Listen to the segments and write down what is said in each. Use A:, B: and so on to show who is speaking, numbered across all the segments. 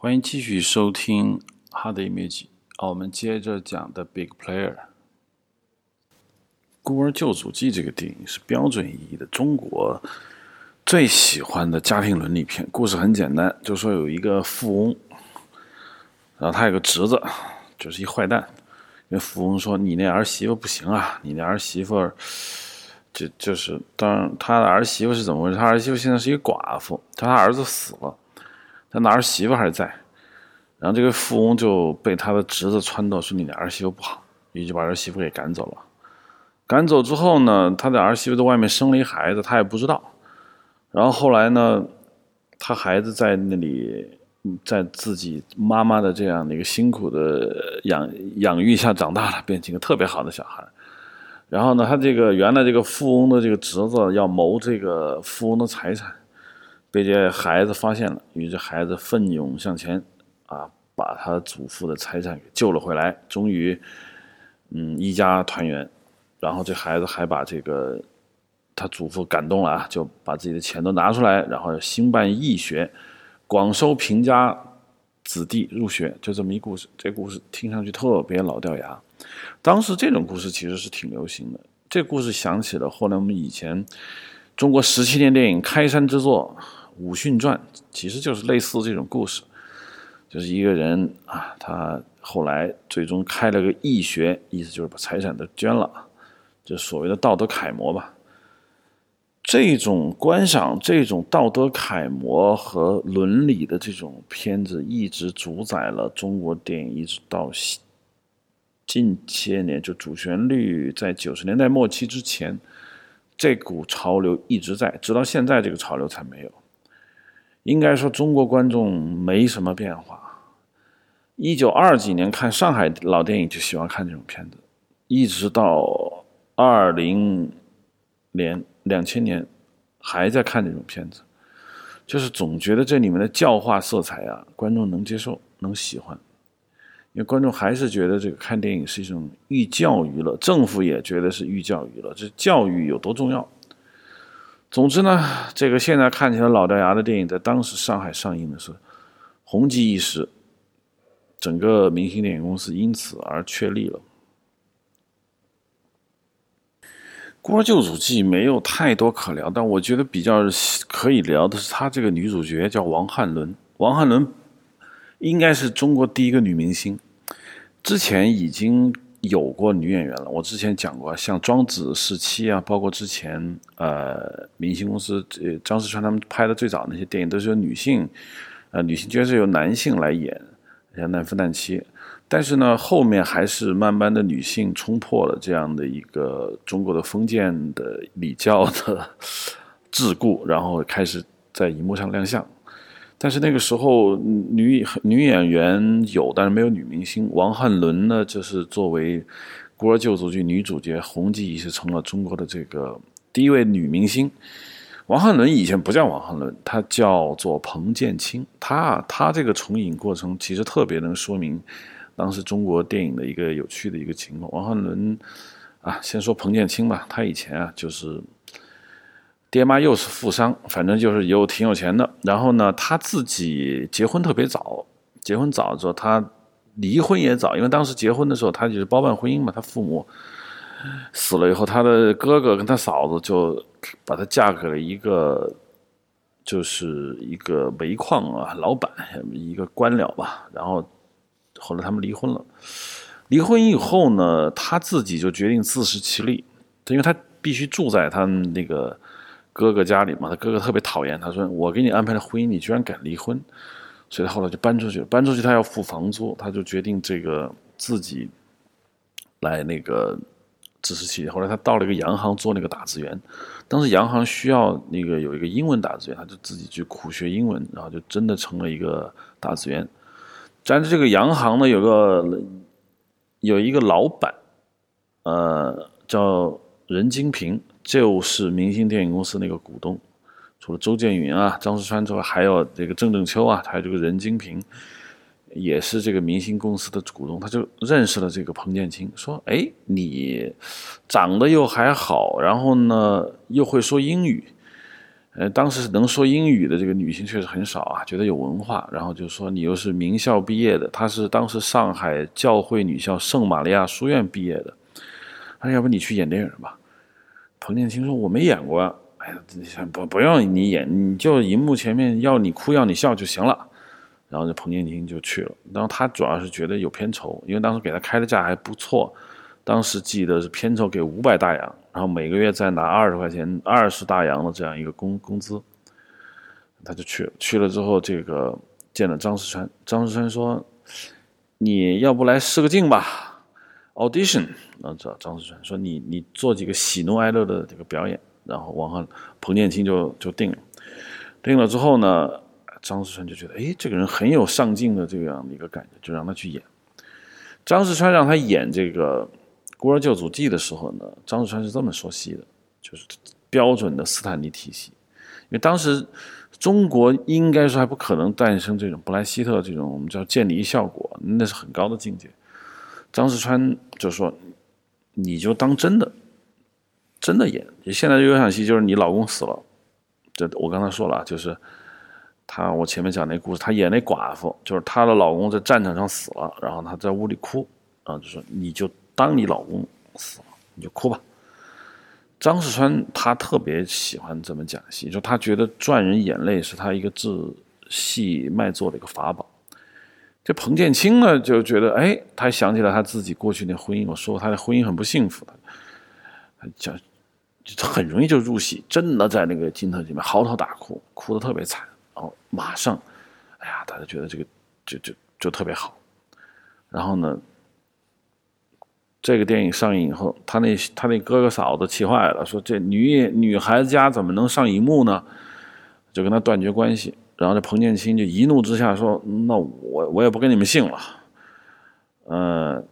A: 欢迎继续收听《Hard Image》啊，我们接着讲的《Big Player》。《孤儿救赎记》这个电影是标准意义的中国最喜欢的家庭伦理片。故事很简单，就说有一个富翁，然后他有个侄子，就是一坏蛋。因为富翁说：“你那儿媳妇不行啊，你那儿媳妇就就是当然他的儿媳妇是怎么回事？他儿媳妇现在是一个寡妇，他儿子死了。”他儿媳妇还在，然后这个富翁就被他的侄子撺掇说：“你的儿媳妇不好。”于是把儿媳妇给赶走了。赶走之后呢，他的儿媳妇在外面生了一孩子，他也不知道。然后后来呢，他孩子在那里，在自己妈妈的这样的一个辛苦的养养育下长大了，变成一个特别好的小孩。然后呢，他这个原来这个富翁的这个侄子要谋这个富翁的财产。被这孩子发现了，于是孩子奋勇向前，啊，把他祖父的财产给救了回来，终于，嗯，一家团圆。然后这孩子还把这个他祖父感动了啊，就把自己的钱都拿出来，然后兴办义学，广收贫家子弟入学，就这么一故事。这故事听上去特别老掉牙，当时这种故事其实是挺流行的。这故事想起了后来我们以前中国十七年电影开山之作。《武训传》其实就是类似这种故事，就是一个人啊，他后来最终开了个义学，意思就是把财产都捐了，就所谓的道德楷模吧。这种观赏这种道德楷模和伦理的这种片子，一直主宰了中国电影，一直到近些年，就主旋律在九十年代末期之前，这股潮流一直在，直到现在这个潮流才没有。应该说，中国观众没什么变化。一九二几年看上海老电影就喜欢看这种片子，一直到二零年、两千年还在看这种片子，就是总觉得这里面的教化色彩啊，观众能接受、能喜欢，因为观众还是觉得这个看电影是一种寓教于乐，政府也觉得是寓教于乐，这教育有多重要。总之呢，这个现在看起来老掉牙的电影，在当时上海上映的是红极一时，整个明星电影公司因此而确立了。《孤儿救赎记》没有太多可聊，但我觉得比较可以聊的是，她这个女主角叫王汉伦。王汉伦应该是中国第一个女明星，之前已经。有过女演员了，我之前讲过，像庄子时期啊，包括之前呃，明星公司呃，张世川他们拍的最早那些电影，都是由女性，呃，女性角色由男性来演，像《难夫难妻》。但是呢，后面还是慢慢的女性冲破了这样的一个中国的封建的礼教的 桎梏，然后开始在荧幕上亮相。但是那个时候，女女演员有，但是没有女明星。王汉伦呢，就是作为《孤儿救赎剧》女主角，红极一时，成了中国的这个第一位女明星。王汉伦以前不叫王汉伦，她叫做彭建清。她她这个重影过程其实特别能说明当时中国电影的一个有趣的一个情况。王汉伦啊，先说彭建清吧，他以前啊就是。爹妈又是富商，反正就是有挺有钱的。然后呢，他自己结婚特别早，结婚早之后他离婚也早，因为当时结婚的时候他就是包办婚姻嘛。他父母死了以后，他的哥哥跟他嫂子就把他嫁给了一个，就是一个煤矿啊老板，一个官僚吧。然后后来他们离婚了。离婚以后呢，他自己就决定自食其力，因为他必须住在他那个。哥哥家里嘛，他哥哥特别讨厌他，说我给你安排的婚姻，你居然敢离婚，所以他后来就搬出去了。搬出去他要付房租，他就决定这个自己来那个自食其力。后来他到了一个洋行做那个打字员，当时洋行需要那个有一个英文打字员，他就自己去苦学英文，然后就真的成了一个打字员。咱这个洋行呢，有个有一个老板，呃，叫任金平。就是明星电影公司那个股东，除了周建云啊、张世川之外，还有这个郑正秋啊，还有这个任金平，也是这个明星公司的股东。他就认识了这个彭建清，说：“哎，你长得又还好，然后呢又会说英语，呃，当时能说英语的这个女性确实很少啊，觉得有文化，然后就说你又是名校毕业的，她是当时上海教会女校圣玛利亚书院毕业的，那要不你去演电影吧？彭建清说我没演过，哎呀，不不用你演，你就荧幕前面要你哭要你笑就行了。然后这彭建清就去了，然后他主要是觉得有片酬，因为当时给他开的价还不错，当时记得是片酬给五百大洋，然后每个月再拿二十块钱二十大洋的这样一个工工资，他就去了。去了之后，这个见了张世川，张世川说：“你要不来试个镜吧，audition。”然后找张世川说：“你你做几个喜怒哀乐的这个表演。”然后王汉彭建清就就定了，定了之后呢？张世川就觉得，哎，这个人很有上进的这样的一个感觉，就让他去演。张世川让他演这个《孤儿救主记》的时候呢，张世川是这么说戏的，就是标准的斯坦尼体系。因为当时中国应该说还不可能诞生这种布莱希特这种我们叫渐离效果，那是很高的境界。张世川就说：“你就当真的，真的演。现在有场戏就是你老公死了，这我刚才说了，就是。”她，我前面讲那故事，她演那寡妇，就是她的老公在战场上死了，然后她在屋里哭，然后就说：“你就当你老公死了，你就哭吧。”张世川他特别喜欢这么讲戏，就他觉得赚人眼泪是他一个治戏卖座的一个法宝。这彭建清呢，就觉得，哎，他想起来他自己过去那婚姻，我说过他的婚姻很不幸福的，讲很容易就入戏，真的在那个镜头里面嚎啕大哭，哭得特别惨。然后马上，哎呀，大家觉得这个就就就特别好。然后呢，这个电影上映以后，他那他那哥哥嫂子气坏了，说这女女孩子家怎么能上荧幕呢？就跟他断绝关系。然后这彭建清就一怒之下说：“那我我也不跟你们姓了。”嗯，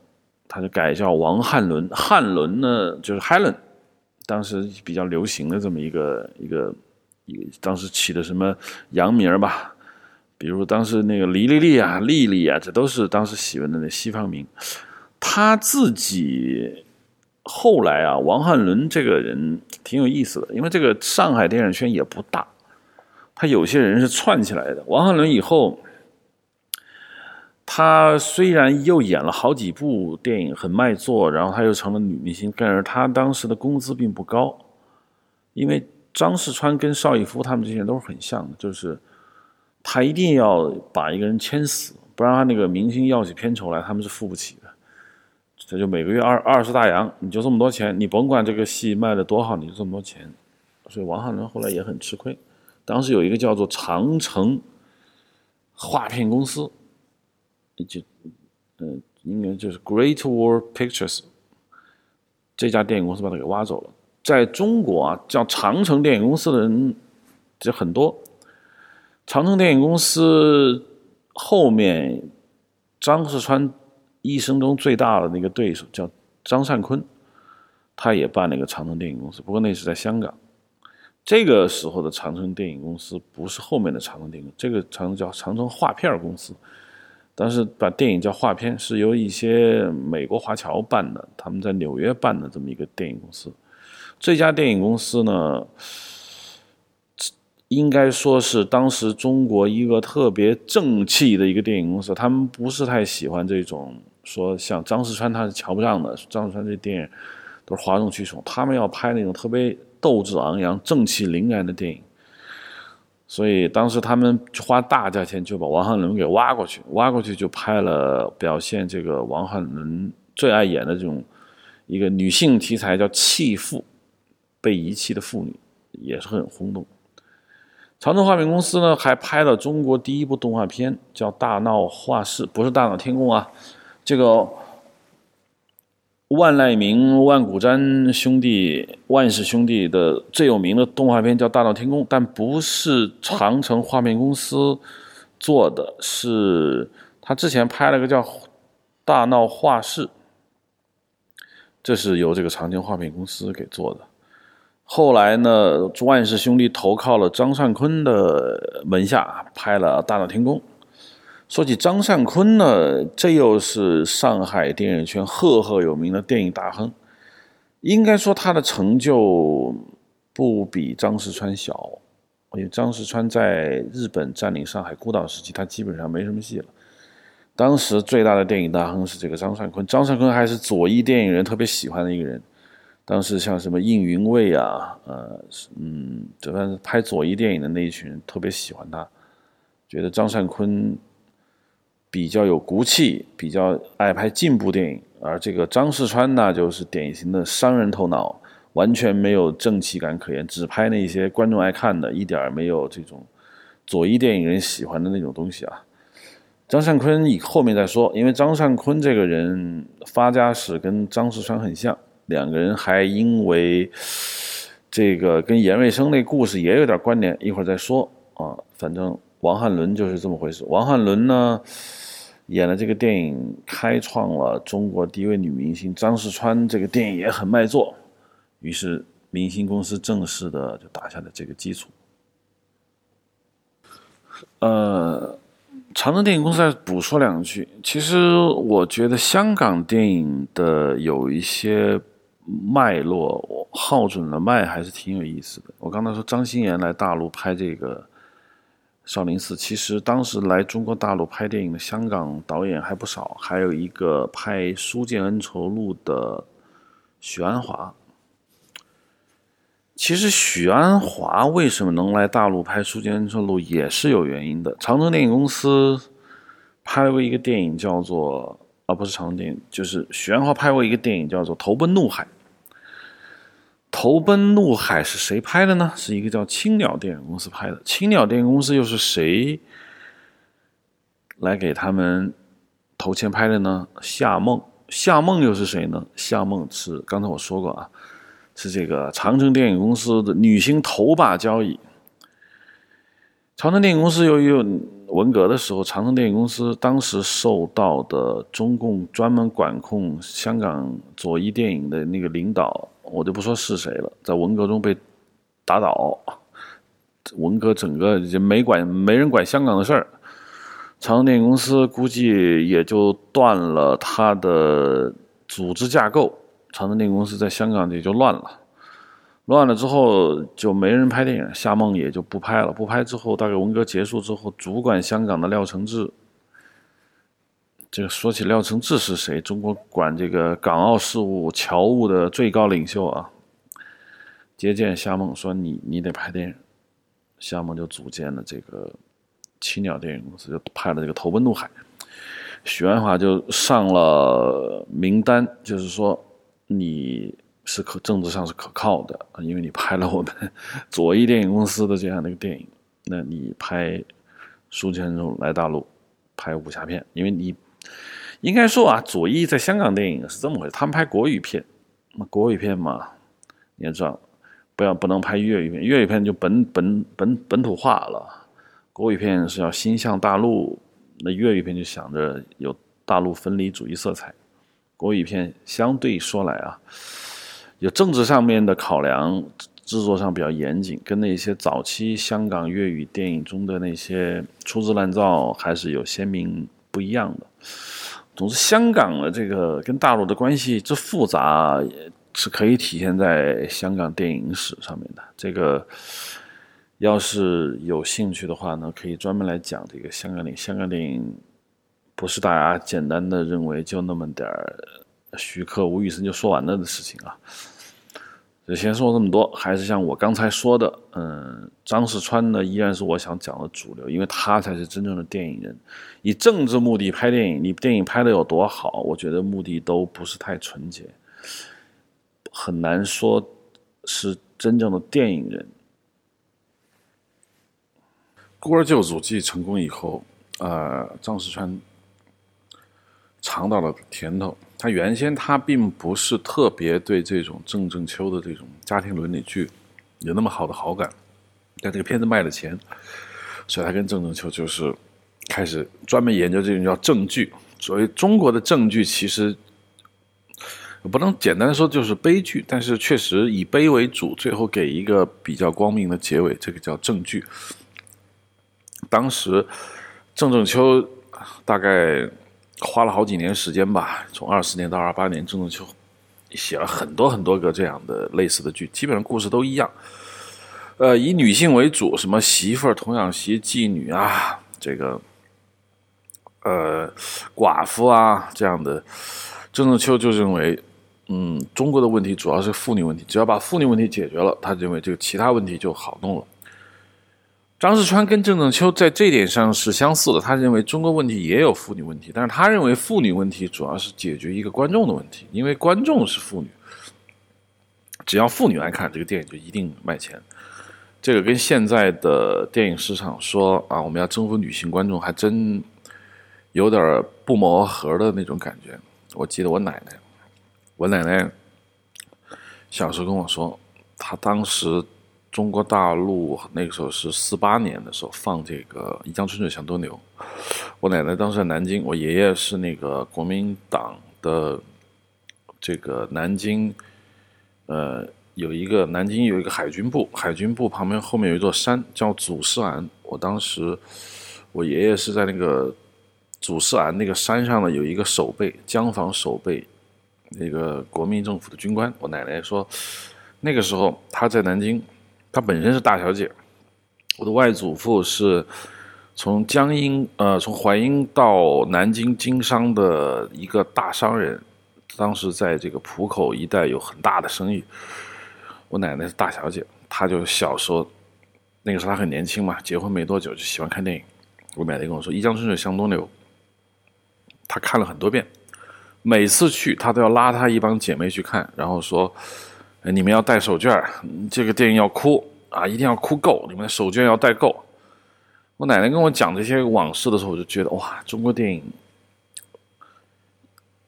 A: 他就改叫王汉伦。汉伦呢，就是 Helen，当时比较流行的这么一个一个一个。当时起的什么洋名吧，比如当时那个黎丽丽啊、丽丽啊，这都是当时喜欢的那西方名。他自己后来啊，王汉伦这个人挺有意思的，因为这个上海电影圈也不大，他有些人是串起来的。王汉伦以后，他虽然又演了好几部电影很卖座，然后他又成了女明星，但是他当时的工资并不高，因为。张世川跟邵逸夫他们这些人都是很像的，就是他一定要把一个人签死，不然他那个明星要起片酬来，他们是付不起的。这就每个月二二十大洋，你就这么多钱，你甭管这个戏卖的多好，你就这么多钱。所以王汉伦后来也很吃亏。当时有一个叫做长城画片公司，就嗯，应该就是 Great Wall Pictures 这家电影公司把他给挖走了。在中国啊，叫长城电影公司的人就很多。长城电影公司后面，张世川一生中最大的那个对手叫张善坤，他也办了一个长城电影公司，不过那是在香港。这个时候的长城电影公司不是后面的长城电影，这个长城叫长城画片公司，但是把电影叫画片，是由一些美国华侨办的，他们在纽约办的这么一个电影公司。这家电影公司呢，应该说是当时中国一个特别正气的一个电影公司。他们不是太喜欢这种说像张世川他是瞧不上的，张世川这电影都是哗众取宠。他们要拍那种特别斗志昂扬、正气凛然的电影。所以当时他们花大价钱就把王汉伦给挖过去，挖过去就拍了表现这个王汉伦最爱演的这种一个女性题材，叫《弃妇》。被遗弃的妇女也是很轰动。长城画片公司呢，还拍了中国第一部动画片，叫《大闹画室》，不是《大闹天宫》啊。这个万籁鸣、万古瞻兄弟、万氏兄弟的最有名的动画片叫《大闹天宫》，但不是长城画片公司做的，是他之前拍了个叫《大闹画室》，这是由这个长城画片公司给做的。后来呢，万氏兄弟投靠了张善坤的门下，拍了《大闹天宫》。说起张善坤呢，这又是上海电影圈赫赫有名的电影大亨。应该说他的成就不比张世川小，因为张世川在日本占领上海孤岛时期，他基本上没什么戏了。当时最大的电影大亨是这个张善坤，张善坤还是左翼电影人特别喜欢的一个人。当时像什么应云卫啊，呃，嗯，这反正拍左翼电影的那一群人特别喜欢他，觉得张善坤比较有骨气，比较爱拍进步电影。而这个张世川呢，就是典型的商人头脑，完全没有正气感可言，只拍那些观众爱看的，一点没有这种左翼电影人喜欢的那种东西啊。张善坤以后面再说，因为张善坤这个人发家史跟张世川很像，两个人还因为这个跟严瑞生那故事也有点关联，一会儿再说啊。反正王汉伦就是这么回事。王汉伦呢演了这个电影，开创了中国第一位女明星张世川，这个电影也很卖座，于是明星公司正式的就打下了这个基础。呃。长城电影公司再补说两句。其实我觉得香港电影的有一些脉络，我号准了脉还是挺有意思的。我刚才说张欣妍来大陆拍这个《少林寺》，其实当时来中国大陆拍电影的香港导演还不少，还有一个拍《书剑恩仇录》的许鞍华。其实许鞍华为什么能来大陆拍《书剑恩仇录》也是有原因的。长城电影公司拍过一个电影叫做……啊，不是长城电影，就是许鞍华拍过一个电影叫做《投奔怒海》。《投奔怒海》是谁拍的呢？是一个叫青鸟电影公司拍的。青鸟电影公司又是谁来给他们投钱拍的呢？夏梦。夏梦又是谁呢？夏梦是刚才我说过啊。是这个长城电影公司的女星头把交椅。长城电影公司由于文革的时候，长城电影公司当时受到的中共专门管控香港左翼电影的那个领导，我就不说是谁了，在文革中被打倒。文革整个就没管没人管香港的事儿，长城电影公司估计也就断了它的组织架构。长城电影公司在香港也就乱了，乱了之后就没人拍电影，夏梦也就不拍了。不拍之后，大概文革结束之后，主管香港的廖承志，这个说起廖承志是谁？中国管这个港澳事务、侨务的最高领袖啊。接见夏梦说：“你你得拍电影。”夏梦就组建了这个青鸟电影公司，就拍了这个《投奔怒海》。许鞍华就上了名单，就是说。你是可政治上是可靠的因为你拍了我们 左翼电影公司的这样的一个电影。那你拍《书剑恩仇来大陆拍武侠片，因为你应该说啊，左翼在香港电影是这么回事，他们拍国语片，那国语片嘛，你也知道，不要不能拍粤语片，粤语片就本本本本土化了，国语片是要心向大陆，那粤语片就想着有大陆分离主义色彩。国语片相对说来啊，有政治上面的考量，制作上比较严谨，跟那些早期香港粤语电影中的那些粗制滥造还是有鲜明不一样的。总之，香港的这个跟大陆的关系之复杂，是可以体现在香港电影史上面的。这个要是有兴趣的话呢，可以专门来讲这个香港电影香港电影。不是大家简单的认为就那么点儿徐克、吴宇森就说完了的事情啊。就先说这么多，还是像我刚才说的，嗯，张世川呢依然是我想讲的主流，因为他才是真正的电影人。以政治目的拍电影，你电影拍的有多好，我觉得目的都不是太纯洁，很难说是真正的电影人。孤儿救主记成功以后，呃，张世川。尝到了甜头。他原先他并不是特别对这种郑正秋的这种家庭伦理剧有那么好的好感，但这个片子卖了钱，所以他跟郑正秋就是开始专门研究这种叫正剧。所以中国的正剧，其实不能简单说就是悲剧，但是确实以悲为主，最后给一个比较光明的结尾，这个叫正剧。当时郑正秋大概。花了好几年时间吧，从二十年到二八年，郑正秋写了很多很多个这样的类似的剧，基本上故事都一样。呃，以女性为主，什么媳妇儿、童养媳、妓女啊，这个，呃，寡妇啊这样的，郑正秋就认为，嗯，中国的问题主要是妇女问题，只要把妇女问题解决了，他认为这个其他问题就好弄了。张世川跟郑正秋在这点上是相似的，他认为中国问题也有妇女问题，但是他认为妇女问题主要是解决一个观众的问题，因为观众是妇女，只要妇女爱看这个电影就一定卖钱。这个跟现在的电影市场说啊，我们要征服女性观众，还真有点不谋而合的那种感觉。我记得我奶奶，我奶奶小时候跟我说，她当时。中国大陆那个时候是四八年的时候放这个《一江春水向东流》，我奶奶当时在南京，我爷爷是那个国民党的这个南京，呃，有一个南京有一个海军部，海军部旁边后面有一座山叫祖师庵，我当时我爷爷是在那个祖师庵那个山上呢有一个守备江防守备那个国民政府的军官，我奶奶说那个时候他在南京。她本身是大小姐，我的外祖父是从江阴呃从淮阴到南京经商的一个大商人，当时在这个浦口一带有很大的生意。我奶奶是大小姐，她就小时候那个时候她很年轻嘛，结婚没多久就喜欢看电影。我奶奶跟我说《一江春水向东流》，她看了很多遍，每次去她都要拉她一帮姐妹去看，然后说。你们要带手绢这个电影要哭啊，一定要哭够，你们的手绢要带够。我奶奶跟我讲这些往事的时候，我就觉得哇，中国电影，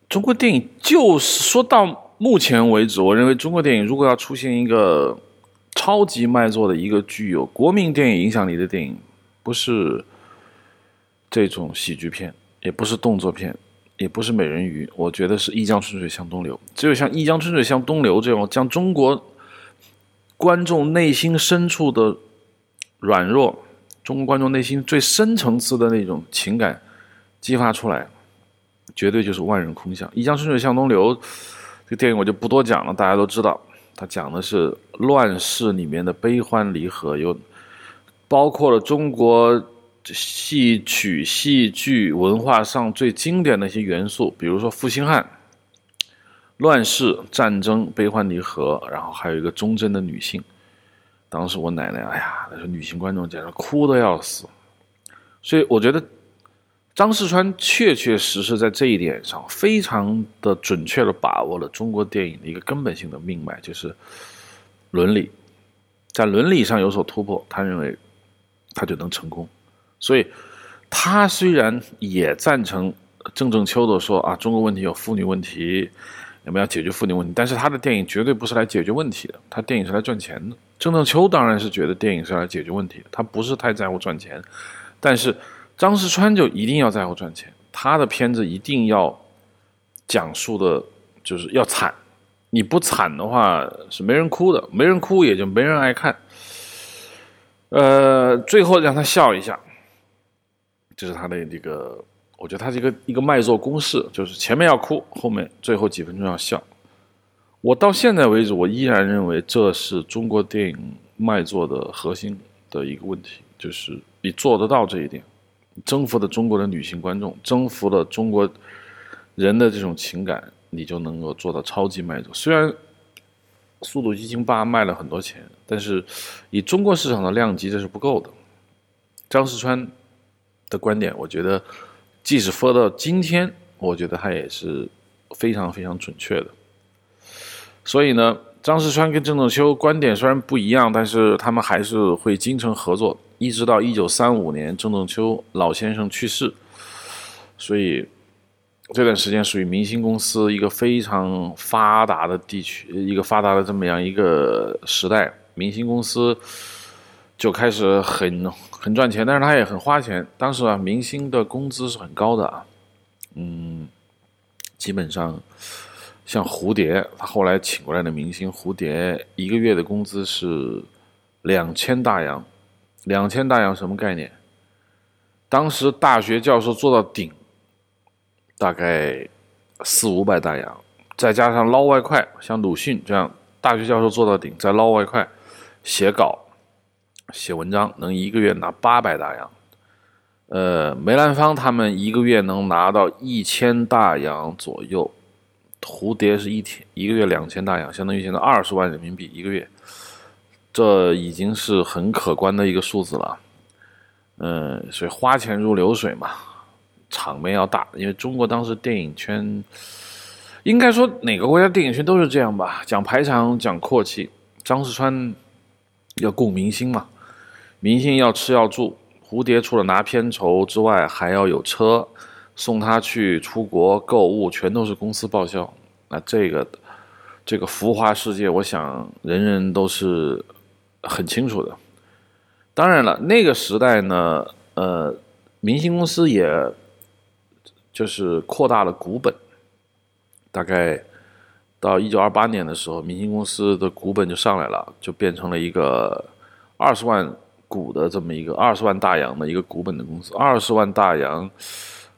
A: 中国电影就是说到目前为止，我认为中国电影如果要出现一个超级卖座的一个具有国民电影影响力的电影，不是这种喜剧片，也不是动作片。也不是美人鱼，我觉得是一江春水向东流。只有像一江春水向东流这种将中国观众内心深处的软弱，中国观众内心最深层次的那种情感激发出来，绝对就是万人空巷。一江春水向东流这个电影我就不多讲了，大家都知道，它讲的是乱世里面的悲欢离合，有包括了中国。戏曲、戏剧文化上最经典的一些元素，比如说负心汉、乱世、战争、悲欢离合，然后还有一个忠贞的女性。当时我奶奶，哎呀，那时候女性观众简直哭的要死。所以我觉得张世川确确实实在这一点上非常的准确的把握了中国电影的一个根本性的命脉，就是伦理，在伦理上有所突破，他认为他就能成功。所以，他虽然也赞成郑正秋的说啊，中国问题有妇女问题，我们要解决妇女问题，但是他的电影绝对不是来解决问题的，他电影是来赚钱的。郑正秋当然是觉得电影是来解决问题的，他不是太在乎赚钱，但是张世川就一定要在乎赚钱，他的片子一定要讲述的就是要惨，你不惨的话是没人哭的，没人哭也就没人爱看。呃，最后让他笑一下。这是他的这个，我觉得他是一个一个卖座公式，就是前面要哭，后面最后几分钟要笑。我到现在为止，我依然认为这是中国电影卖座的核心的一个问题，就是你做得到这一点，征服了中国的女性观众，征服了中国人的这种情感，你就能够做到超级卖座。虽然《速度与激情八》卖了很多钱，但是以中国市场的量级，这是不够的。张世川。的观点，我觉得，即使说到今天，我觉得他也是非常非常准确的。所以呢，张世川跟郑正秋观点虽然不一样，但是他们还是会精诚合作，一直到一九三五年郑正秋老先生去世。所以这段时间属于明星公司一个非常发达的地区，一个发达的这么样一个时代，明星公司。就开始很很赚钱，但是他也很花钱。当时啊，明星的工资是很高的啊，嗯，基本上像蝴蝶，他后来请过来的明星，蝴蝶一个月的工资是两千大洋，两千大洋什么概念？当时大学教授做到顶，大概四五百大洋，再加上捞外快，像鲁迅这样大学教授做到顶，再捞外快，写稿。写文章能一个月拿八百大洋，呃，梅兰芳他们一个月能拿到一千大洋左右，蝴蝶是一天一个月两千大洋，相当于现在二十万人民币一个月，这已经是很可观的一个数字了。嗯，所以花钱如流水嘛，场面要大，因为中国当时电影圈，应该说哪个国家电影圈都是这样吧，讲排场，讲阔气。张世川要供明星嘛。明星要吃要住，蝴蝶除了拿片酬之外，还要有车送他去出国购物，全都是公司报销。那这个这个浮华世界，我想人人都是很清楚的。当然了，那个时代呢，呃，明星公司也就是扩大了股本，大概到一九二八年的时候，明星公司的股本就上来了，就变成了一个二十万。股的这么一个二十万大洋的一个股本的公司，二十万大洋，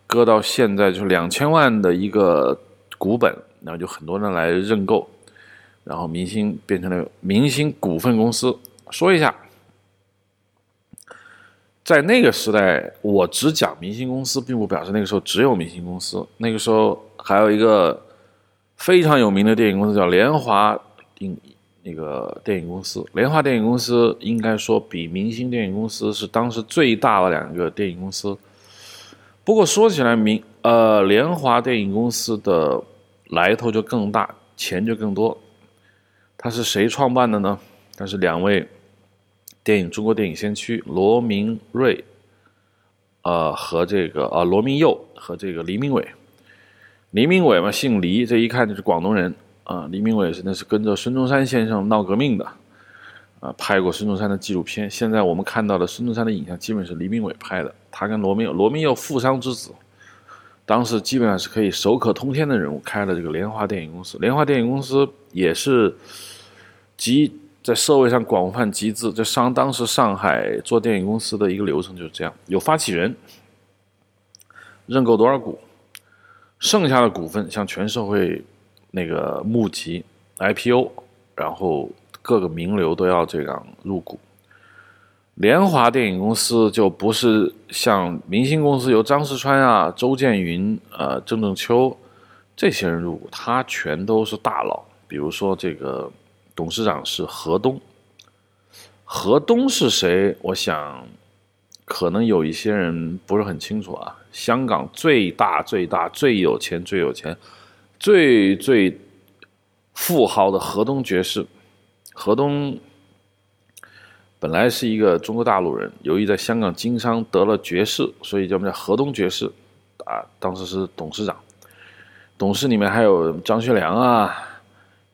A: 搁到现在就是两千万的一个股本，然后就很多人来认购，然后明星变成了明星股份公司。说一下，在那个时代，我只讲明星公司，并不表示那个时候只有明星公司。那个时候还有一个非常有名的电影公司叫联华影。那个电影公司，联华电影公司应该说比明星电影公司是当时最大的两个电影公司。不过说起来，明呃联华电影公司的来头就更大，钱就更多。它是谁创办的呢？它是两位电影中国电影先驱罗明瑞，呃和这个呃罗明佑和这个黎明伟。黎明伟嘛，姓黎，这一看就是广东人。啊，黎明伟是那是跟着孙中山先生闹革命的，啊，拍过孙中山的纪录片。现在我们看到的孙中山的影像，基本是黎明伟拍的。他跟罗明佑，罗明佑富商之子，当时基本上是可以手可通天的人物，开了这个联华电影公司。联华电影公司也是集在社会上广泛集资。在上当时上海做电影公司的一个流程就是这样：有发起人认购多少股，剩下的股份向全社会。那个募集 IPO，然后各个名流都要这样入股。联华电影公司就不是像明星公司由张世川啊、周建云、呃郑正秋这些人入股，他全都是大佬。比如说这个董事长是何东，何东是谁？我想可能有一些人不是很清楚啊。香港最大、最大、最有钱、最有钱。最最富豪的河东爵士，河东本来是一个中国大陆人，由于在香港经商得了爵士，所以叫我们叫河东爵士，啊，当时是董事长。董事里面还有张学良啊，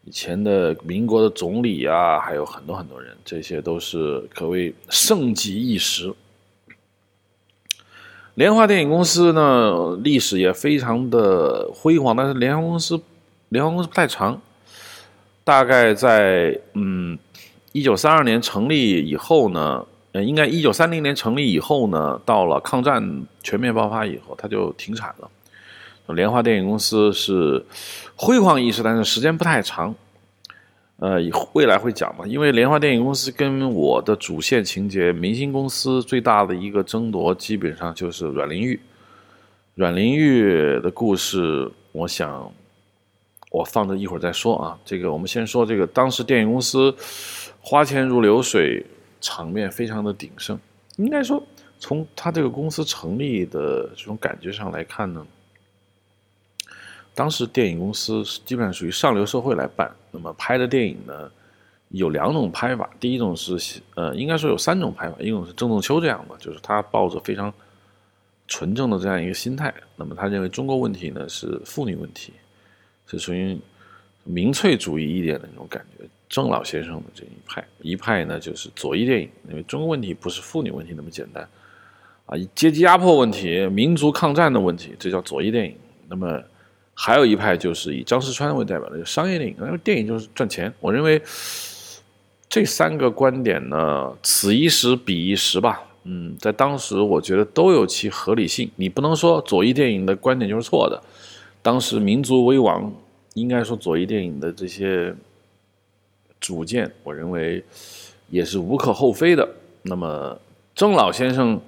A: 以前的民国的总理啊，还有很多很多人，这些都是可谓盛极一时。联华电影公司呢，历史也非常的辉煌，但是联华公司，联华公司不太长，大概在嗯一九三二年成立以后呢，呃，应该一九三零年成立以后呢，到了抗战全面爆发以后，它就停产了。联华电影公司是辉煌一时，但是时间不太长。呃，未来会讲嘛？因为莲花电影公司跟我的主线情节，明星公司最大的一个争夺，基本上就是阮玲玉。阮玲玉的故事，我想我放着一会儿再说啊。这个我们先说这个，当时电影公司花钱如流水，场面非常的鼎盛。应该说，从他这个公司成立的这种感觉上来看呢。当时电影公司基本上属于上流社会来办，那么拍的电影呢，有两种拍法。第一种是，呃，应该说有三种拍法。一种是郑洞秋这样的，就是他抱着非常纯正的这样一个心态，那么他认为中国问题呢是妇女问题，是属于民粹主义一点的那种感觉。郑老先生的这一派，一派呢就是左翼电影，因为中国问题不是妇女问题那么简单，啊，阶级压迫问题、民族抗战的问题，这叫左翼电影。那么还有一派就是以张世川为代表的商业电影，因为电影就是赚钱。我认为这三个观点呢，此一时彼一时吧。嗯，在当时我觉得都有其合理性。你不能说左翼电影的观点就是错的。当时民族危亡，应该说左翼电影的这些主见，我认为也是无可厚非的。那么郑老先生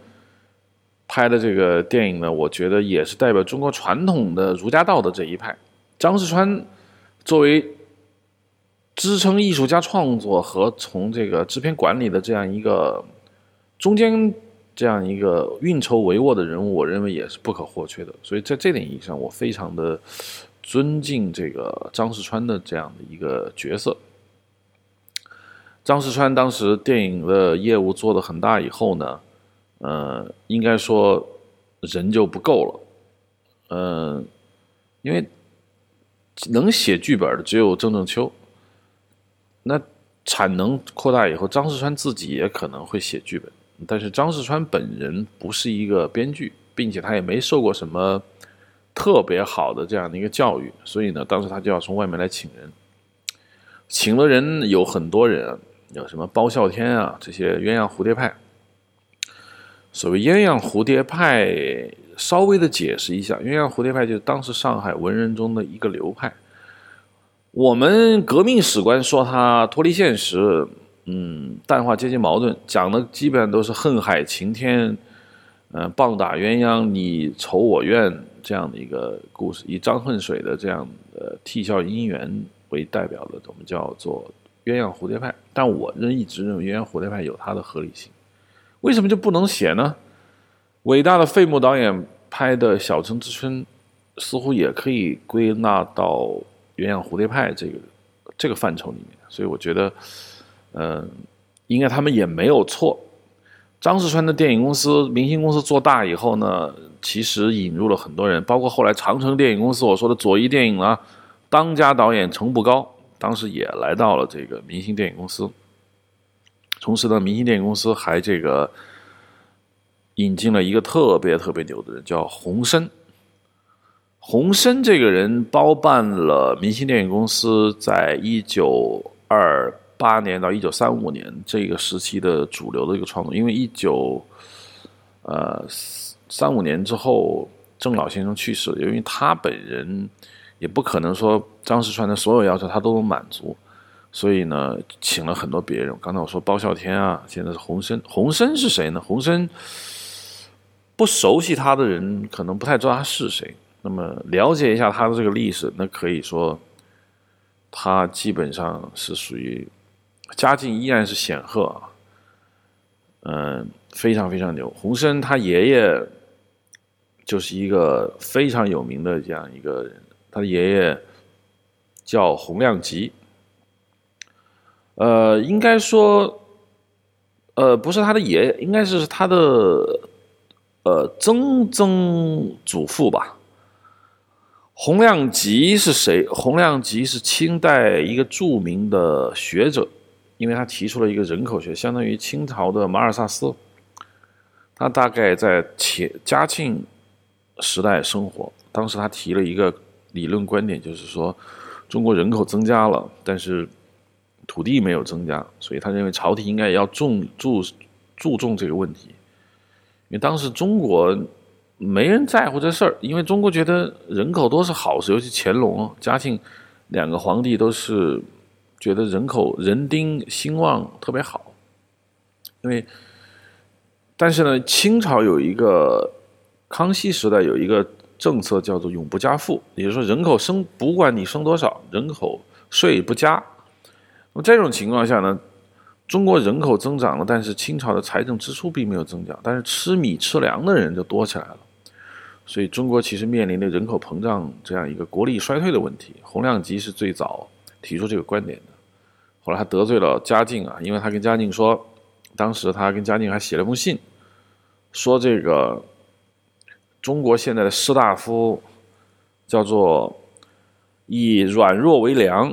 A: 拍的这个电影呢，我觉得也是代表中国传统的儒家道的这一派。张世川作为支撑艺术家创作和从这个制片管理的这样一个中间这样一个运筹帷幄的人物，我认为也是不可或缺的。所以在这点意义上，我非常的尊敬这个张世川的这样的一个角色。张世川当时电影的业务做得很大以后呢，呃，应该说人就不够了，嗯，因为能写剧本的只有郑正秋，那产能扩大以后，张世川自己也可能会写剧本，但是张世川本人不是一个编剧，并且他也没受过什么特别好的这样的一个教育，所以呢，当时他就要从外面来请人，请了人有很多人。有什么包笑天啊？这些鸳鸯蝴蝶派。所谓鸳鸯蝴蝶派，稍微的解释一下，鸳鸯蝴蝶派就是当时上海文人中的一个流派。我们革命史观说它脱离现实，嗯，淡化阶级矛盾，讲的基本上都是恨海晴天，嗯，棒打鸳鸯，你仇我怨这样的一个故事，以张恨水的这样的啼笑姻缘为代表的，我们叫做。鸳鸯蝴蝶派，但我仍一直认为鸳鸯蝴蝶派有它的合理性，为什么就不能写呢？伟大的费穆导演拍的《小城之春》，似乎也可以归纳到鸳鸯蝴蝶派这个这个范畴里面，所以我觉得，嗯，应该他们也没有错。张世川的电影公司、明星公司做大以后呢，其实引入了很多人，包括后来长城电影公司我说的左翼电影啊，当家导演程步高。当时也来到了这个明星电影公司，同时呢，明星电影公司还这个引进了一个特别特别牛的人，叫洪深。洪深这个人包办了明星电影公司在一九二八年到一九三五年这个时期的主流的一个创作，因为一九呃三五年之后，郑老先生去世了，因为他本人。也不可能说张世川的所有要求他都能满足，所以呢，请了很多别人。刚才我说包孝天啊，现在是洪深。洪深是谁呢？洪深不熟悉他的人可能不太知道他是谁。那么了解一下他的这个历史，那可以说他基本上是属于家境依然是显赫啊，嗯，非常非常牛。洪深他爷爷就是一个非常有名的这样一个人。他的爷爷叫洪亮吉，呃，应该说，呃，不是他的爷爷，应该是他的呃曾曾祖父吧。洪亮吉是谁？洪亮吉是清代一个著名的学者，因为他提出了一个人口学，相当于清朝的马尔萨斯。他大概在前嘉庆时代生活，当时他提了一个。理论观点就是说，中国人口增加了，但是土地没有增加，所以他认为朝廷应该也要重注注重这个问题。因为当时中国没人在乎这事儿，因为中国觉得人口多是好事，尤其乾隆、嘉庆两个皇帝都是觉得人口人丁兴旺特别好。因为，但是呢，清朝有一个康熙时代有一个。政策叫做永不加赋，也就是说人口生不管你生多少，人口税不加。那这种情况下呢，中国人口增长了，但是清朝的财政支出并没有增加，但是吃米吃粮的人就多起来了。所以中国其实面临的人口膨胀这样一个国力衰退的问题。洪亮吉是最早提出这个观点的，后来他得罪了嘉靖啊，因为他跟嘉靖说，当时他跟嘉靖还写了封信，说这个。中国现在的士大夫叫做以软弱为良，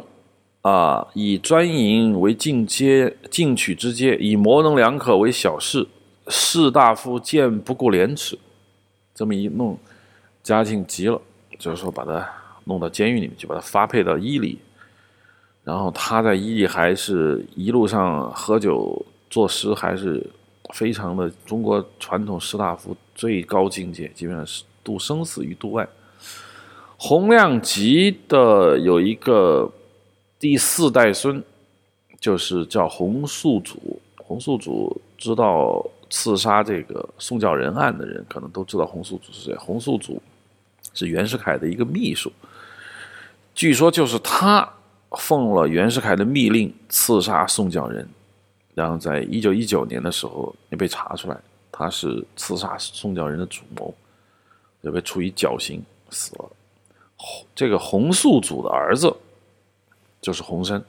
A: 啊，以专营为进阶进取之阶，以模棱两可为小事。士大夫见不顾廉耻，这么一弄，嘉靖急了，就是说把他弄到监狱里面去，把他发配到伊犁。然后他在伊犁还是一路上喝酒作诗，还是。非常的中国传统士大夫最高境界，基本上是度生死于度外。洪亮吉的有一个第四代孙，就是叫洪素祖。洪素祖知道刺杀这个宋教仁案的人，可能都知道洪素祖是谁。洪素祖是袁世凯的一个秘书，据说就是他奉了袁世凯的密令刺杀宋教仁，然后在一九一九年的时候也被查出来，他是刺杀宋教仁的主谋，也被处以绞刑死了。这个洪素祖的儿子就是洪深。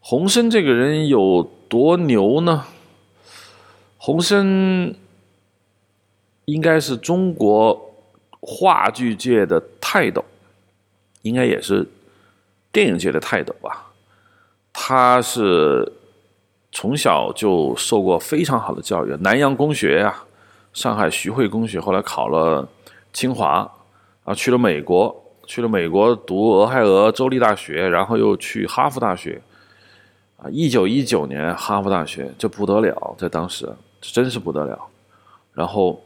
A: 洪深这个人有多牛呢？洪深应该是中国话剧界的泰斗，应该也是电影界的泰斗吧。他是从小就受过非常好的教育，南洋公学呀，上海徐汇公学，后来考了清华，啊，去了美国，去了美国读俄亥俄州立大学，然后又去哈佛大学。啊，一九一九年哈佛大学这不得了，在当时这真是不得了。然后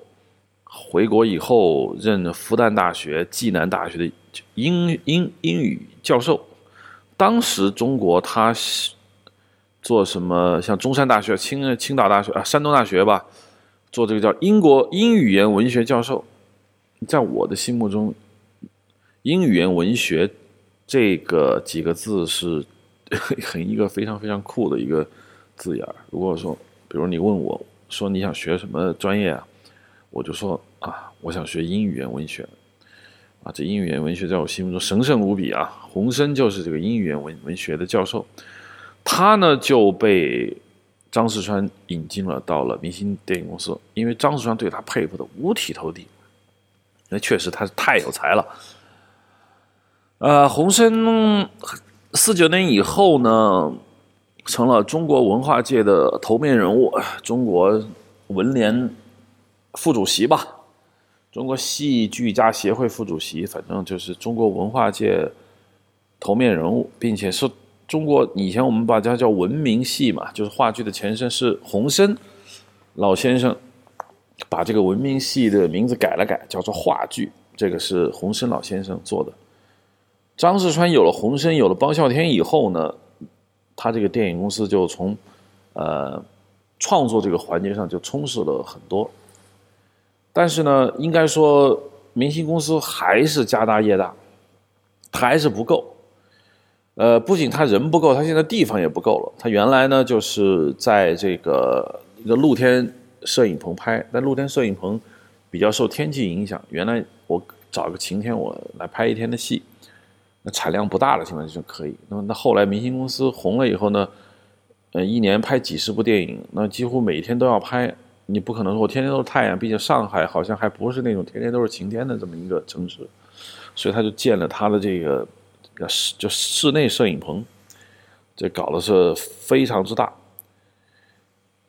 A: 回国以后任复旦大学、暨南大学的英英英语教授。当时中国他做什么？像中山大学、青青岛大学啊、山东大学吧，做这个叫英国英语言文学教授。在我的心目中，英语言文学这个几个字是。很一个非常非常酷的一个字眼儿。如果说，比如你问我说你想学什么专业啊，我就说啊，我想学英语言文学。啊，这英语言文学在我心目中神圣无比啊。洪生就是这个英语言文文学的教授，他呢就被张世川引进了到了明星电影公司，因为张世川对他佩服的五体投地，那确实他是太有才了。呃，洪生。四九年以后呢，成了中国文化界的头面人物，中国文联副主席吧，中国戏剧家协会副主席，反正就是中国文化界头面人物，并且是中国以前我们把它叫文明戏嘛，就是话剧的前身是洪生老先生把这个文明戏的名字改了改，叫做话剧，这个是洪生老先生做的。张世川有了洪生，有了包笑天以后呢，他这个电影公司就从，呃，创作这个环节上就充实了很多。但是呢，应该说明星公司还是家大业大，还是不够。呃，不仅他人不够，他现在地方也不够了。他原来呢就是在这个一个露天摄影棚拍，但露天摄影棚比较受天气影响。原来我找个晴天，我来拍一天的戏。那产量不大的情况下就可以。那么，那后来明星公司红了以后呢，呃，一年拍几十部电影，那几乎每天都要拍。你不可能说我天天都是太阳，毕竟上海好像还不是那种天天都是晴天的这么一个城市，所以他就建了他的这个室就室内摄影棚，这搞的是非常之大。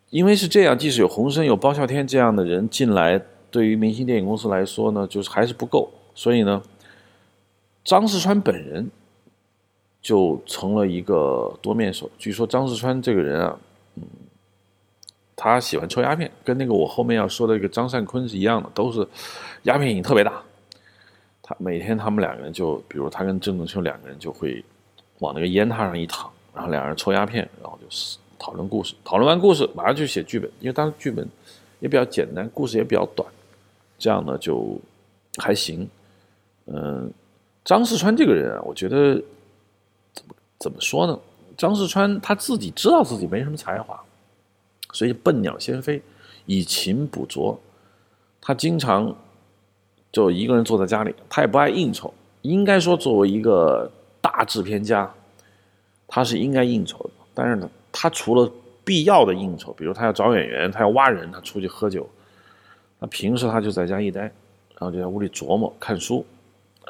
A: 因为是这样，即使有洪生、有包笑天这样的人进来，对于明星电影公司来说呢，就是还是不够。所以呢。张世川本人就成了一个多面手。据说张世川这个人啊，嗯，他喜欢抽鸦片，跟那个我后面要说的一个张善坤是一样的，都是鸦片瘾特别大。他每天他们两个人就，比如他跟郑仲秋两个人就会往那个烟榻上一躺，然后两人抽鸦片，然后就是讨论故事。讨论完故事，马上就写剧本，因为当时剧本也比较简单，故事也比较短，这样呢就还行，嗯。张世川这个人啊，我觉得怎么怎么说呢？张世川他自己知道自己没什么才华，所以笨鸟先飞，以勤补拙。他经常就一个人坐在家里，他也不爱应酬。应该说，作为一个大制片家，他是应该应酬的。但是呢，他除了必要的应酬，比如他要找演员，他要挖人，他出去喝酒。那平时他就在家一待，然后就在屋里琢磨看书。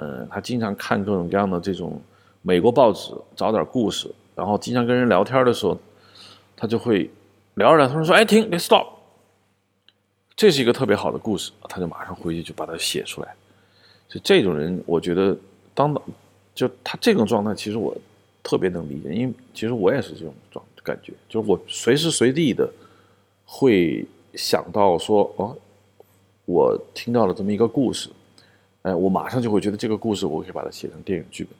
A: 嗯，他经常看各种各样的这种美国报纸，找点故事，然后经常跟人聊天的时候，他就会聊着聊，他说：“哎，停，别 stop，这是一个特别好的故事。”他就马上回去就把它写出来。就这种人，我觉得当就他这种状态，其实我特别能理解，因为其实我也是这种状感觉，就是我随时随地的会想到说：“哦，我听到了这么一个故事。”哎，我马上就会觉得这个故事，我可以把它写成电影剧本。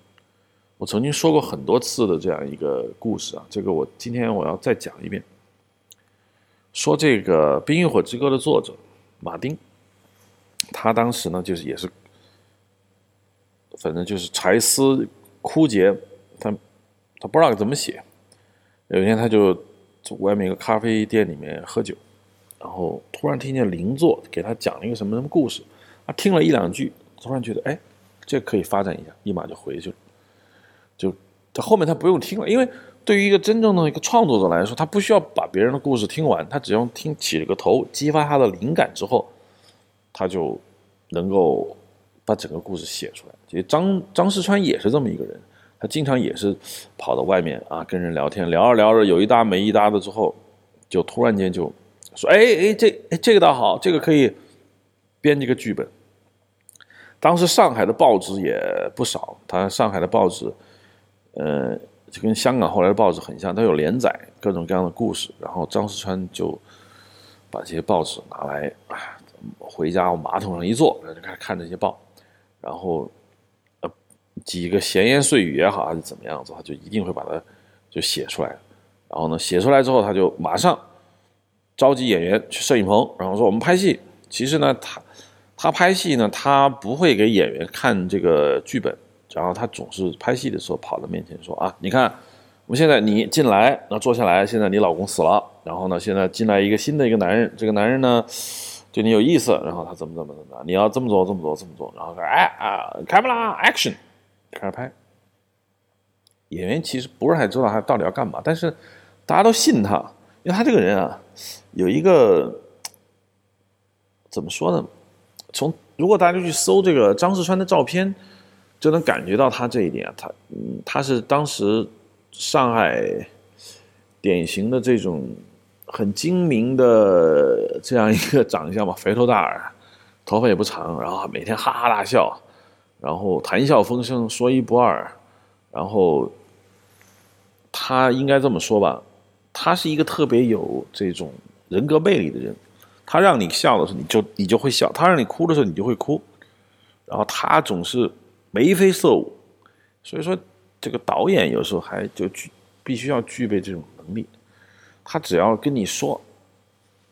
A: 我曾经说过很多次的这样一个故事啊，这个我今天我要再讲一遍。说这个《冰与火之歌》的作者马丁，他当时呢就是也是，反正就是柴思枯竭，他他不知道怎么写。有一天他就在外面一个咖啡店里面喝酒，然后突然听见邻座给他讲了一个什么什么故事，他听了一两句，突然觉得哎，这可以发展一下，立马就回去了。就他后面他不用听了，因为对于一个真正的一个创作者来说，他不需要把别人的故事听完，他只要听起了个头，激发他的灵感之后，他就能够把整个故事写出来。其实张张世川也是这么一个人，他经常也是跑到外面啊跟人聊天，聊着聊着有一搭没一搭的之后，就突然间就说：“哎哎，这哎这个倒好，这个可以编这个剧本。”当时上海的报纸也不少，他上海的报纸。呃，就跟香港后来的报纸很像，它有连载各种各样的故事。然后张世川就把这些报纸拿来，回家往马桶上一坐，然后就开始看这些报。然后呃，几个闲言碎语也好，还是怎么样子，他就一定会把它就写出来。然后呢，写出来之后，他就马上召集演员去摄影棚，然后说我们拍戏。其实呢，他他拍戏呢，他不会给演员看这个剧本。然后他总是拍戏的时候跑到面前说啊，你看，我们现在你进来，那坐下来，现在你老公死了，然后呢，现在进来一个新的一个男人，这个男人呢对你有意思，然后他怎么怎么怎么，你要这么做这么做这么做，然后说哎啊，开不啦，action，开始拍。演员其实不是太知道他到底要干嘛，但是大家都信他，因为他这个人啊有一个怎么说呢？从如果大家去搜这个张世川的照片。就能感觉到他这一点，他嗯，他是当时上海典型的这种很精明的这样一个长相吧，肥头大耳，头发也不长，然后每天哈哈大笑，然后谈笑风生，说一不二，然后他应该这么说吧，他是一个特别有这种人格魅力的人，他让你笑的时候，你就你就会笑；他让你哭的时候，你就会哭，然后他总是。眉飞色舞，所以说这个导演有时候还就具必须要具备这种能力。他只要跟你说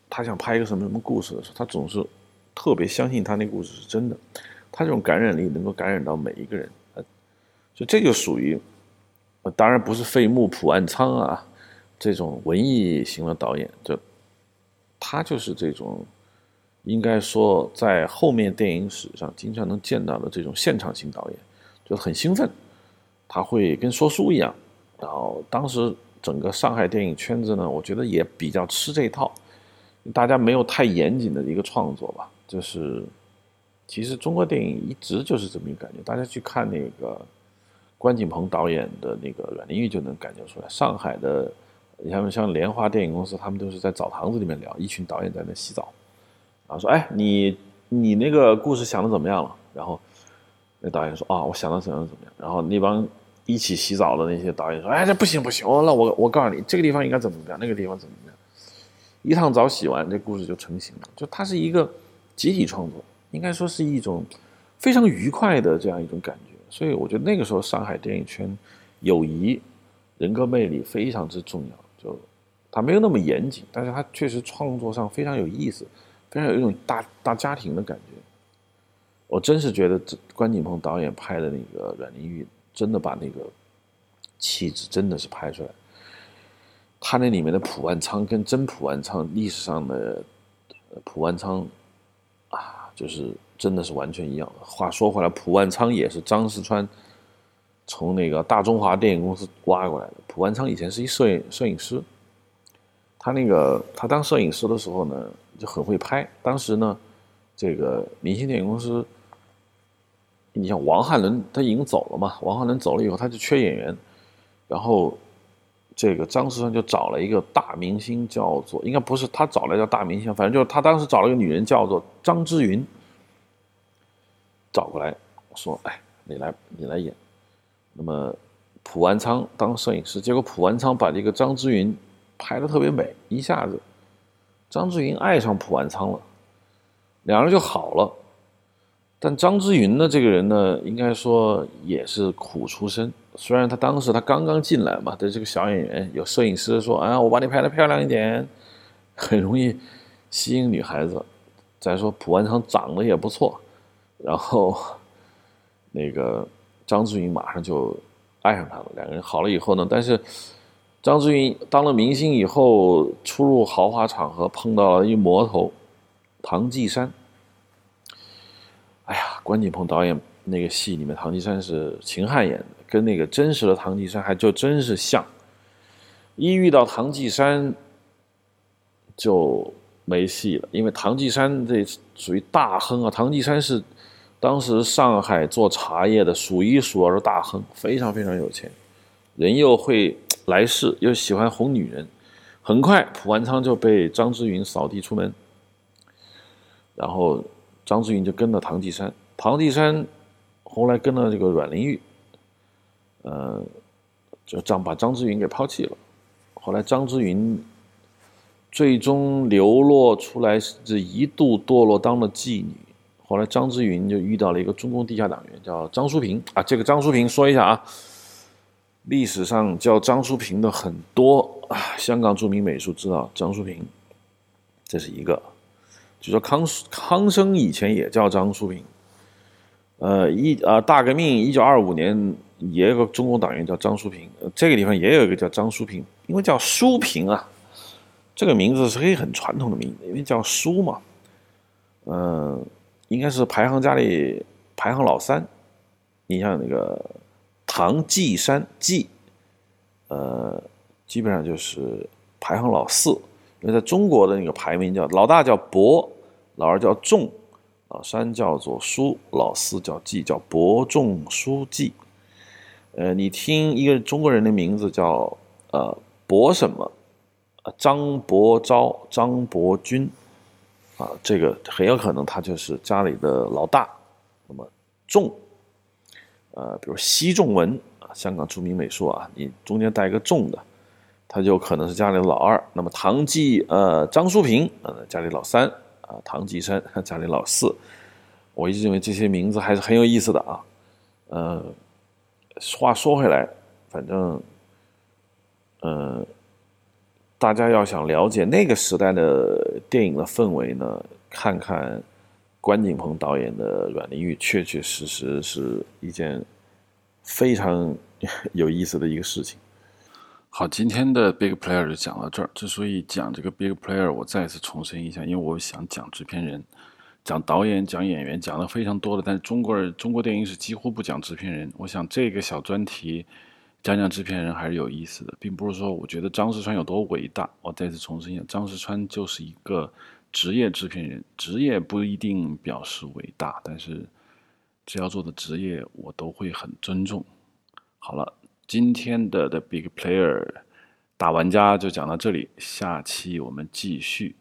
A: 他想拍一个什么什么故事的时候，他总是特别相信他那故事是真的。他这种感染力能够感染到每一个人，就这就属于当然不是费穆普万仓啊这种文艺型的导演，就他就是这种。应该说，在后面电影史上经常能见到的这种现场型导演，就很兴奋，他会跟说书一样。然后当时整个上海电影圈子呢，我觉得也比较吃这套，大家没有太严谨的一个创作吧。就是其实中国电影一直就是这么一个感觉，大家去看那个关锦鹏导演的那个《阮玲玉》就能感觉出来。上海的，你像像莲花电影公司，他们都是在澡堂子里面聊，一群导演在那洗澡。然后说：“哎，你你那个故事想的怎么样了？”然后那导演说：“啊，我想的怎样怎么样。”然后那帮一起洗澡的那些导演说：“哎，这不行不行，那我我告诉你，这个地方应该怎么怎么样，那个地方怎么怎么样。”一趟澡洗完，这故事就成型了。就它是一个集体创作，应该说是一种非常愉快的这样一种感觉。所以我觉得那个时候上海电影圈友谊、人格魅力非常之重要。就他没有那么严谨，但是他确实创作上非常有意思。非常有一种大大家庭的感觉，我真是觉得这关锦鹏导演拍的那个阮玲玉，真的把那个气质真的是拍出来。他那里面的普万仓跟真普万仓历史上的普万仓啊，就是真的是完全一样。话说回来，普万仓也是张世川从那个大中华电影公司挖过来的。蒲万昌以前是一摄影摄影师，他那个他当摄影师的时候呢。就很会拍。当时呢，这个明星电影公司，你像王汉伦，他已经走了嘛。王汉伦走了以后，他就缺演员，然后这个张世川就找了一个大明星，叫做应该不是他找来叫大明星，反正就是他当时找了一个女人，叫做张之云，找过来说：“哎，你来，你来演。”那么普安仓当摄影师，结果普安仓把这个张之云拍的特别美，一下子。张之云爱上普安仓了，两人就好了。但张之云呢，这个人呢，应该说也是苦出身。虽然他当时他刚刚进来嘛，对这个小演员，有摄影师说：“啊，我把你拍的漂亮一点。”很容易吸引女孩子。再说普安仓长得也不错，然后那个张志云马上就爱上他了。两个人好了以后呢，但是张志云当了明星以后，出入豪华场合碰到了一魔头唐季山。哎呀，关锦鹏导演那个戏里面，唐季山是秦汉演的，跟那个真实的唐季山还就真是像。一遇到唐季山就。没戏了，因为唐季山这属于大亨啊。唐季山是当时上海做茶叶的数一数二的大亨，非常非常有钱，人又会来事，又喜欢哄女人。很快，蒲万昌就被张之云扫地出门，然后张之云就跟了唐季山。唐季山后来跟了这个阮玲玉，呃，就张把张之云给抛弃了。后来张之云。最终流落出来是一度堕落当了妓女，后来张之云就遇到了一个中共地下党员，叫张淑平啊。这个张淑平说一下啊，历史上叫张淑平的很多啊。香港著名美术知道张淑平，这是一个。就说康康生以前也叫张淑平，呃一啊大革命一九二五年也有个中共党员叫张淑平，这个地方也有一个叫张淑平，因为叫淑平啊。这个名字是可以很传统的名字，因为叫舒嘛，嗯，应该是排行家里排行老三。你像那个唐季山季，呃，基本上就是排行老四。因为在中国的那个排名叫老大叫伯，老二叫仲，老三叫做叔，老四叫季，叫伯仲叔季。呃，你听一个中国人的名字叫呃伯什么？张伯昭、张伯钧，啊，这个很有可能他就是家里的老大。那么仲，呃，比如奚仲文啊，香港著名美术啊，你中间带一个仲的，他就可能是家里的老二。那么唐季，呃，张淑平，呃，家里老三啊，唐季山家里老四。我一直认为这些名字还是很有意思的啊。呃，话说回来，反正，呃。大家要想了解那个时代的电影的氛围呢，看看关锦鹏导演的《阮玲玉》，确确实实是一件非常有意思的一个事情。好，今天的 Big Player 就讲到这儿。之所以讲这个 Big Player，我再次重申一下，因为我想讲制片人、讲导演、讲演员，讲的非常多的，但是中国人中国电影是几乎不讲制片人。我想这个小专题。讲讲制片人还是有意思的，并不是说我觉得张世川有多伟大。我再次重申一下，张世川就是一个职业制片人，职业不一定表示伟大，但是只要做的职业，我都会很尊重。好了，今天的 The Big Player 大玩家就讲到这里，下期我们继续。